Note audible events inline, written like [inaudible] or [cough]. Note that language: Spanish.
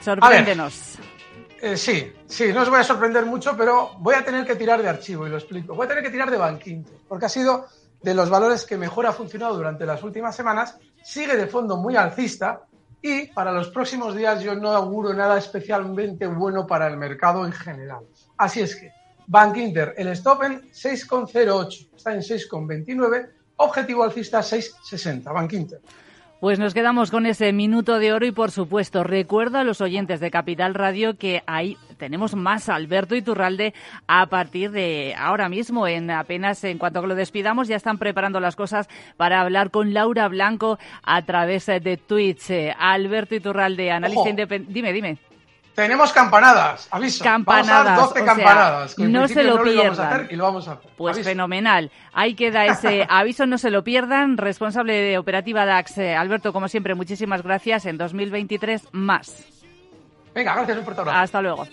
Sorpréndenos. Eh, sí, sí, no os voy a sorprender mucho, pero voy a tener que tirar de archivo y lo explico. Voy a tener que tirar de Banquinte, porque ha sido de los valores que mejor ha funcionado durante las últimas semanas, sigue de fondo muy alcista y para los próximos días yo no auguro nada especialmente bueno para el mercado en general. Así es que, Bank Inter, el stop en 6,08, está en 6,29, objetivo alcista 6,60, Bank Inter. Pues nos quedamos con ese minuto de oro y por supuesto recuerdo a los oyentes de Capital Radio que ahí tenemos más Alberto Iturralde a partir de ahora mismo, en apenas en cuanto que lo despidamos ya están preparando las cosas para hablar con Laura Blanco a través de Twitch. Alberto Iturralde, analista independiente. Dime, dime. Tenemos campanadas, aviso. Campanadas. Vamos a 12 campanadas. no se lo pierdan. y lo vamos a hacer. Pues fenomenal. Ahí queda ese [laughs] aviso, no se lo pierdan. Responsable de operativa DAX, eh, Alberto, como siempre, muchísimas gracias. En 2023, más. Venga, gracias, un fuerte abrazo. Hasta luego.